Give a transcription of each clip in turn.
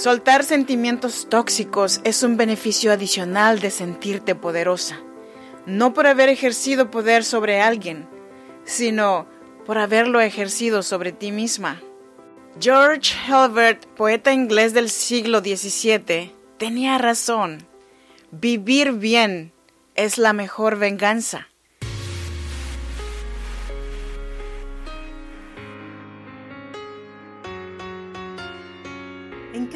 Soltar sentimientos tóxicos es un beneficio adicional de sentirte poderosa, no por haber ejercido poder sobre alguien, sino por haberlo ejercido sobre ti misma. George Herbert, poeta inglés del siglo XVII, tenía razón. Vivir bien es la mejor venganza.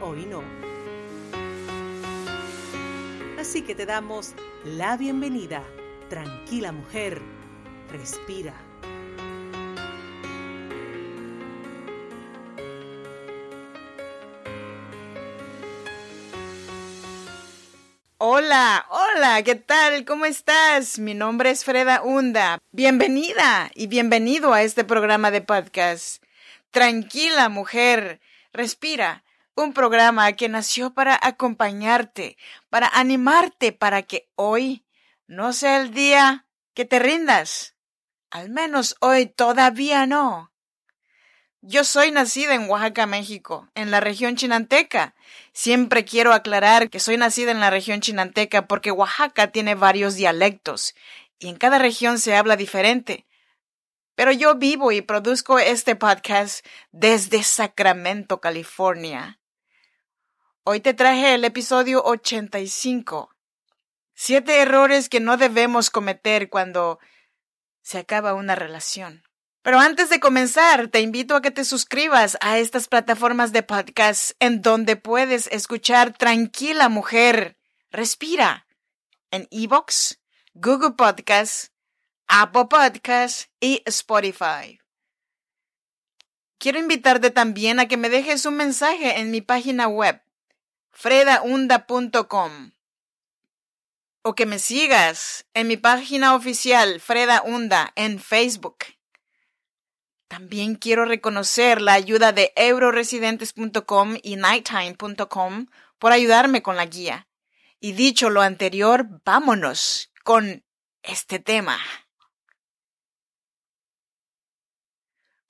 hoy no. Así que te damos la bienvenida. Tranquila mujer, respira. Hola, hola, ¿qué tal? ¿Cómo estás? Mi nombre es Freda Hunda. Bienvenida y bienvenido a este programa de podcast. Tranquila mujer, respira un programa que nació para acompañarte, para animarte, para que hoy no sea el día que te rindas. Al menos hoy todavía no. Yo soy nacida en Oaxaca, México, en la región chinanteca. Siempre quiero aclarar que soy nacida en la región chinanteca porque Oaxaca tiene varios dialectos y en cada región se habla diferente. Pero yo vivo y produzco este podcast desde Sacramento, California. Hoy te traje el episodio 85. Siete errores que no debemos cometer cuando se acaba una relación. Pero antes de comenzar, te invito a que te suscribas a estas plataformas de podcast en donde puedes escuchar Tranquila Mujer, Respira, en Evox, Google Podcast, Apple Podcast y Spotify. Quiero invitarte también a que me dejes un mensaje en mi página web fredaunda.com o que me sigas en mi página oficial Freda Unda en Facebook. También quiero reconocer la ayuda de euroresidentes.com y nighttime.com por ayudarme con la guía. Y dicho lo anterior, vámonos con este tema.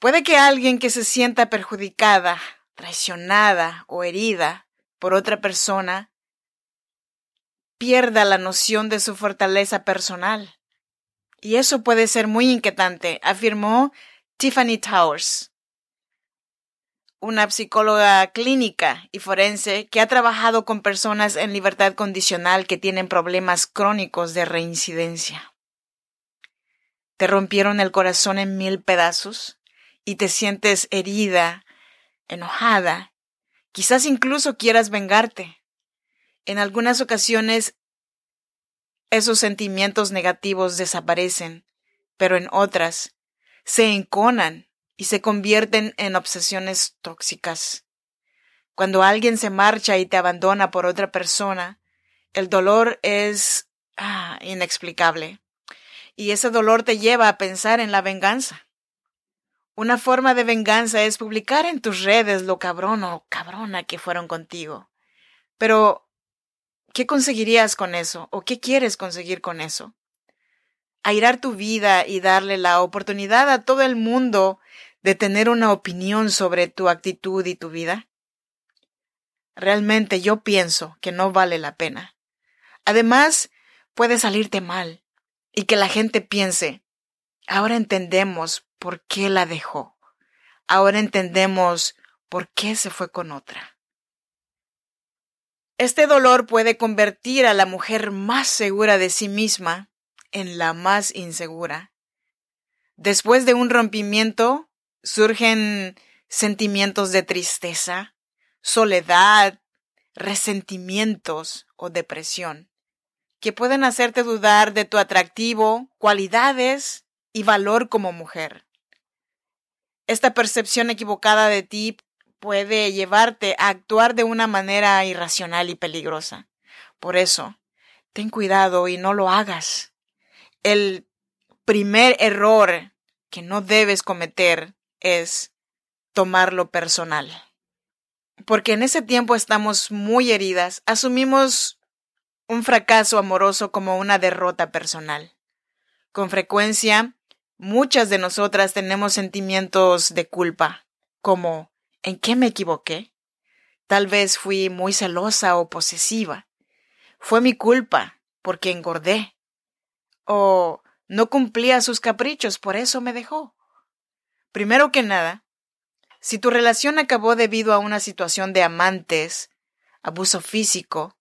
Puede que alguien que se sienta perjudicada, traicionada o herida por otra persona, pierda la noción de su fortaleza personal. Y eso puede ser muy inquietante, afirmó Tiffany Towers, una psicóloga clínica y forense que ha trabajado con personas en libertad condicional que tienen problemas crónicos de reincidencia. ¿Te rompieron el corazón en mil pedazos y te sientes herida, enojada Quizás incluso quieras vengarte. En algunas ocasiones esos sentimientos negativos desaparecen, pero en otras se enconan y se convierten en obsesiones tóxicas. Cuando alguien se marcha y te abandona por otra persona, el dolor es ah, inexplicable. Y ese dolor te lleva a pensar en la venganza. Una forma de venganza es publicar en tus redes lo cabrón o cabrona que fueron contigo. Pero, ¿qué conseguirías con eso? ¿O qué quieres conseguir con eso? Airar tu vida y darle la oportunidad a todo el mundo de tener una opinión sobre tu actitud y tu vida? Realmente yo pienso que no vale la pena. Además, puede salirte mal y que la gente piense, ahora entendemos por qué la dejó. Ahora entendemos por qué se fue con otra. Este dolor puede convertir a la mujer más segura de sí misma en la más insegura. Después de un rompimiento surgen sentimientos de tristeza, soledad, resentimientos o depresión, que pueden hacerte dudar de tu atractivo, cualidades y valor como mujer. Esta percepción equivocada de ti puede llevarte a actuar de una manera irracional y peligrosa. Por eso, ten cuidado y no lo hagas. El primer error que no debes cometer es tomarlo personal. Porque en ese tiempo estamos muy heridas, asumimos un fracaso amoroso como una derrota personal. Con frecuencia, muchas de nosotras tenemos sentimientos de culpa, como ¿en qué me equivoqué? Tal vez fui muy celosa o posesiva. Fue mi culpa, porque engordé. O no cumplía sus caprichos, por eso me dejó. Primero que nada, si tu relación acabó debido a una situación de amantes, abuso físico,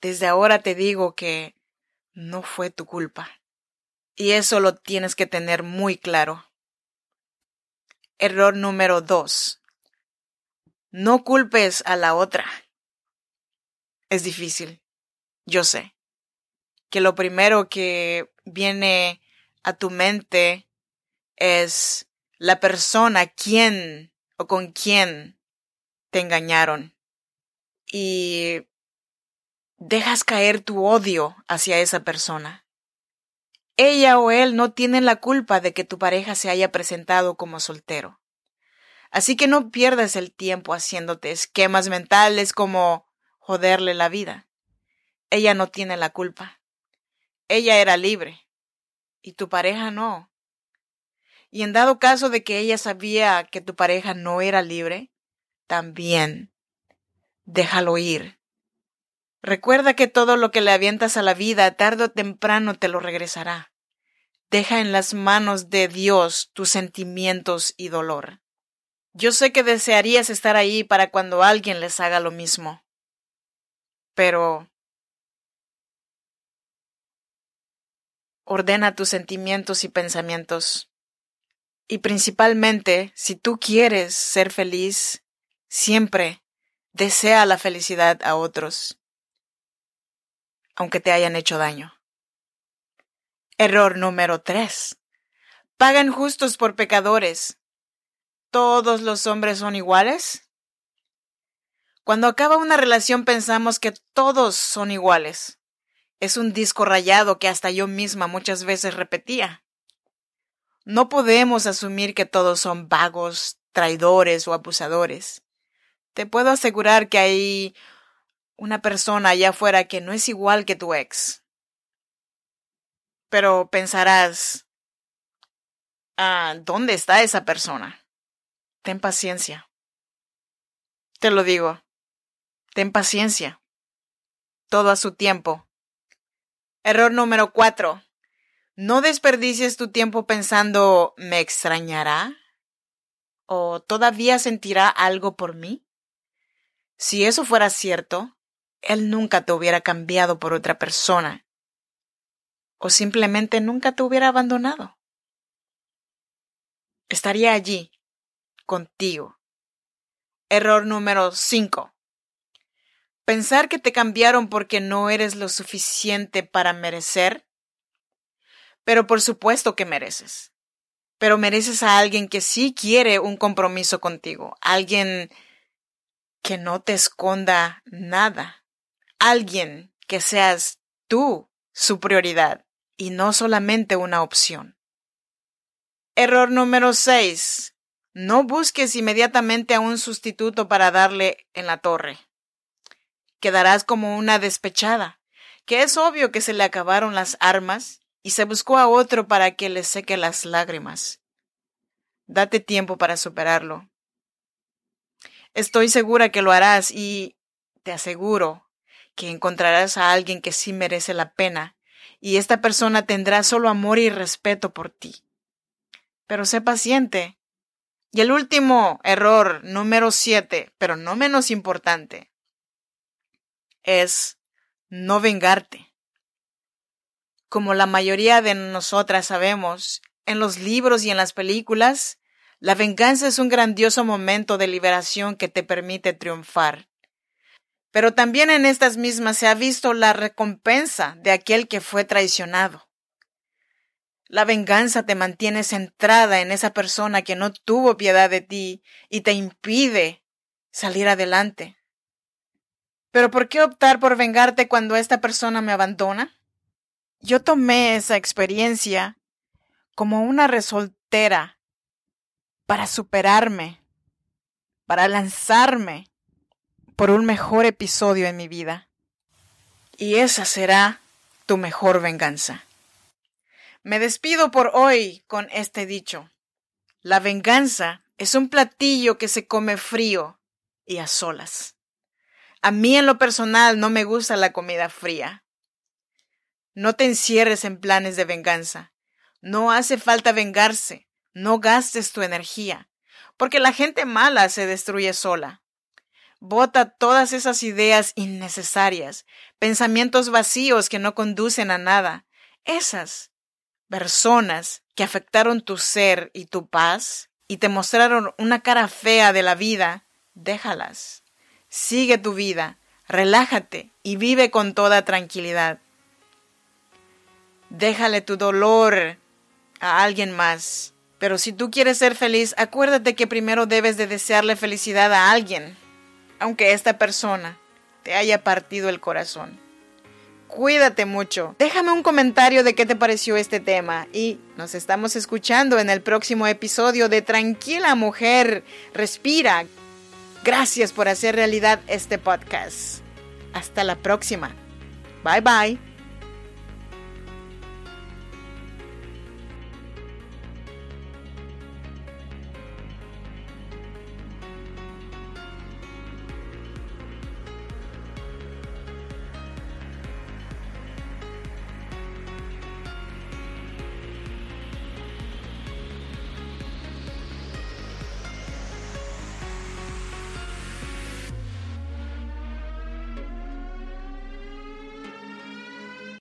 desde ahora te digo que no fue tu culpa. Y eso lo tienes que tener muy claro. Error número dos. No culpes a la otra. Es difícil. Yo sé. Que lo primero que viene a tu mente es la persona quién o con quién te engañaron. Y dejas caer tu odio hacia esa persona. Ella o él no tienen la culpa de que tu pareja se haya presentado como soltero. Así que no pierdas el tiempo haciéndote esquemas mentales como joderle la vida. Ella no tiene la culpa. Ella era libre. Y tu pareja no. Y en dado caso de que ella sabía que tu pareja no era libre, también déjalo ir. Recuerda que todo lo que le avientas a la vida tarde o temprano te lo regresará. Deja en las manos de Dios tus sentimientos y dolor. Yo sé que desearías estar ahí para cuando alguien les haga lo mismo. Pero ordena tus sentimientos y pensamientos. Y principalmente, si tú quieres ser feliz, siempre desea la felicidad a otros aunque te hayan hecho daño. Error número 3. Pagan justos por pecadores. ¿Todos los hombres son iguales? Cuando acaba una relación pensamos que todos son iguales. Es un disco rayado que hasta yo misma muchas veces repetía. No podemos asumir que todos son vagos, traidores o abusadores. Te puedo asegurar que hay una persona allá afuera que no es igual que tu ex. Pero pensarás, ah, ¿dónde está esa persona? Ten paciencia. Te lo digo, ten paciencia. Todo a su tiempo. Error número cuatro. No desperdicies tu tiempo pensando, ¿me extrañará? ¿O todavía sentirá algo por mí? Si eso fuera cierto, él nunca te hubiera cambiado por otra persona o simplemente nunca te hubiera abandonado. Estaría allí, contigo. Error número 5. Pensar que te cambiaron porque no eres lo suficiente para merecer. Pero por supuesto que mereces. Pero mereces a alguien que sí quiere un compromiso contigo, alguien que no te esconda nada, alguien que seas tú su prioridad y no solamente una opción. Error número 6. No busques inmediatamente a un sustituto para darle en la torre. Quedarás como una despechada, que es obvio que se le acabaron las armas y se buscó a otro para que le seque las lágrimas. Date tiempo para superarlo. Estoy segura que lo harás y te aseguro que encontrarás a alguien que sí merece la pena, y esta persona tendrá solo amor y respeto por ti. Pero sé paciente. Y el último error, número siete, pero no menos importante, es no vengarte. Como la mayoría de nosotras sabemos, en los libros y en las películas, la venganza es un grandioso momento de liberación que te permite triunfar. Pero también en estas mismas se ha visto la recompensa de aquel que fue traicionado. La venganza te mantiene centrada en esa persona que no tuvo piedad de ti y te impide salir adelante. Pero ¿por qué optar por vengarte cuando esta persona me abandona? Yo tomé esa experiencia como una resoltera para superarme, para lanzarme por un mejor episodio en mi vida. Y esa será tu mejor venganza. Me despido por hoy con este dicho. La venganza es un platillo que se come frío y a solas. A mí en lo personal no me gusta la comida fría. No te encierres en planes de venganza. No hace falta vengarse. No gastes tu energía, porque la gente mala se destruye sola. Bota todas esas ideas innecesarias, pensamientos vacíos que no conducen a nada. Esas personas que afectaron tu ser y tu paz y te mostraron una cara fea de la vida, déjalas. Sigue tu vida, relájate y vive con toda tranquilidad. Déjale tu dolor a alguien más. Pero si tú quieres ser feliz, acuérdate que primero debes de desearle felicidad a alguien aunque esta persona te haya partido el corazón. Cuídate mucho. Déjame un comentario de qué te pareció este tema y nos estamos escuchando en el próximo episodio de Tranquila Mujer, Respira. Gracias por hacer realidad este podcast. Hasta la próxima. Bye bye.